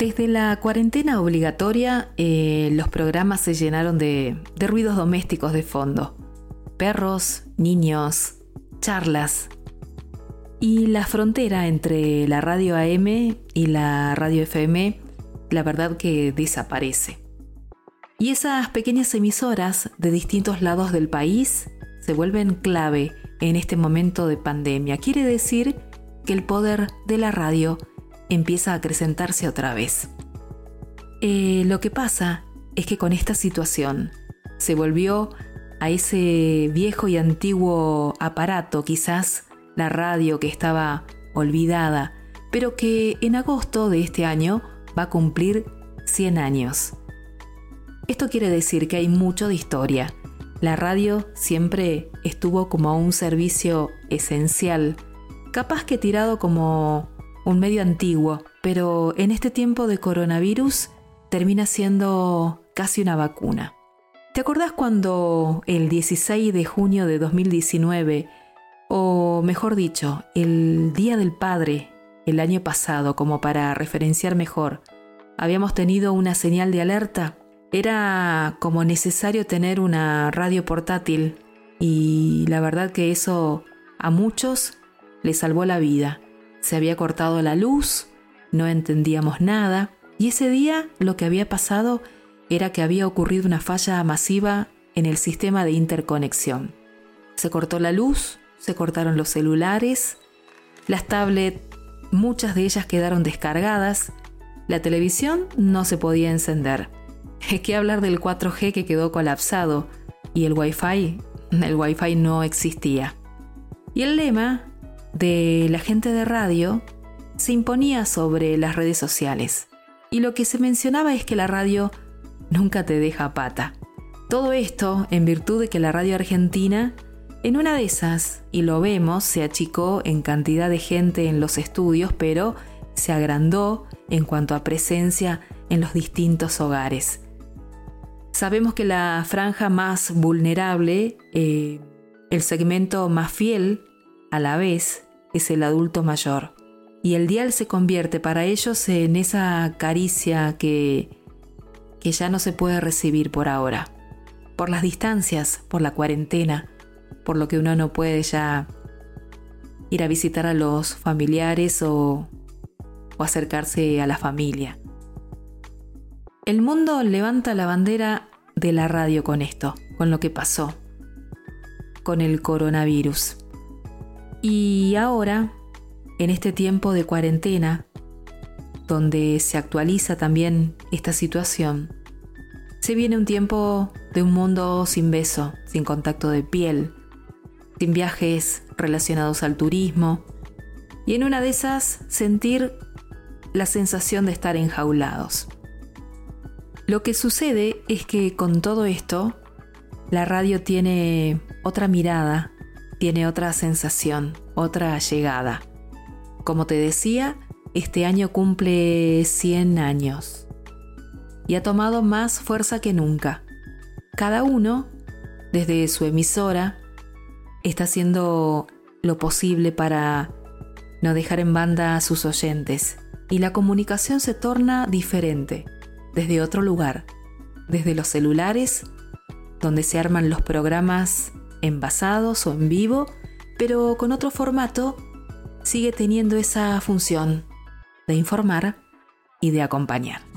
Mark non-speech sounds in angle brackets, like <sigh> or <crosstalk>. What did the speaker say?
Desde la cuarentena obligatoria, eh, los programas se llenaron de, de ruidos domésticos de fondo. Perros, niños, charlas. Y la frontera entre la radio AM y la radio FM, la verdad que desaparece. Y esas pequeñas emisoras de distintos lados del país se vuelven clave en este momento de pandemia. Quiere decir que el poder de la radio empieza a acrecentarse otra vez. Eh, lo que pasa es que con esta situación se volvió a ese viejo y antiguo aparato, quizás la radio que estaba olvidada, pero que en agosto de este año va a cumplir 100 años. Esto quiere decir que hay mucho de historia. La radio siempre estuvo como un servicio esencial, capaz que tirado como un medio antiguo, pero en este tiempo de coronavirus termina siendo casi una vacuna. ¿Te acordás cuando el 16 de junio de 2019, o mejor dicho, el Día del Padre, el año pasado, como para referenciar mejor, habíamos tenido una señal de alerta? Era como necesario tener una radio portátil y la verdad que eso a muchos les salvó la vida se había cortado la luz, no entendíamos nada, y ese día lo que había pasado era que había ocurrido una falla masiva en el sistema de interconexión. Se cortó la luz, se cortaron los celulares, las tablets, muchas de ellas quedaron descargadas, la televisión no se podía encender. <laughs> ¿Qué hablar del 4G que quedó colapsado? Y el Wi-Fi, el Wi-Fi no existía. Y el lema de la gente de radio se imponía sobre las redes sociales. Y lo que se mencionaba es que la radio nunca te deja pata. Todo esto en virtud de que la radio argentina, en una de esas, y lo vemos, se achicó en cantidad de gente en los estudios, pero se agrandó en cuanto a presencia en los distintos hogares. Sabemos que la franja más vulnerable, eh, el segmento más fiel a la vez es el adulto mayor. Y el dial se convierte para ellos en esa caricia que, que ya no se puede recibir por ahora. Por las distancias, por la cuarentena, por lo que uno no puede ya ir a visitar a los familiares o, o acercarse a la familia. El mundo levanta la bandera de la radio con esto, con lo que pasó, con el coronavirus. Y ahora, en este tiempo de cuarentena, donde se actualiza también esta situación, se viene un tiempo de un mundo sin beso, sin contacto de piel, sin viajes relacionados al turismo, y en una de esas sentir la sensación de estar enjaulados. Lo que sucede es que con todo esto, la radio tiene otra mirada tiene otra sensación, otra llegada. Como te decía, este año cumple 100 años y ha tomado más fuerza que nunca. Cada uno, desde su emisora, está haciendo lo posible para no dejar en banda a sus oyentes y la comunicación se torna diferente, desde otro lugar, desde los celulares, donde se arman los programas envasados o en vivo, pero con otro formato, sigue teniendo esa función de informar y de acompañar.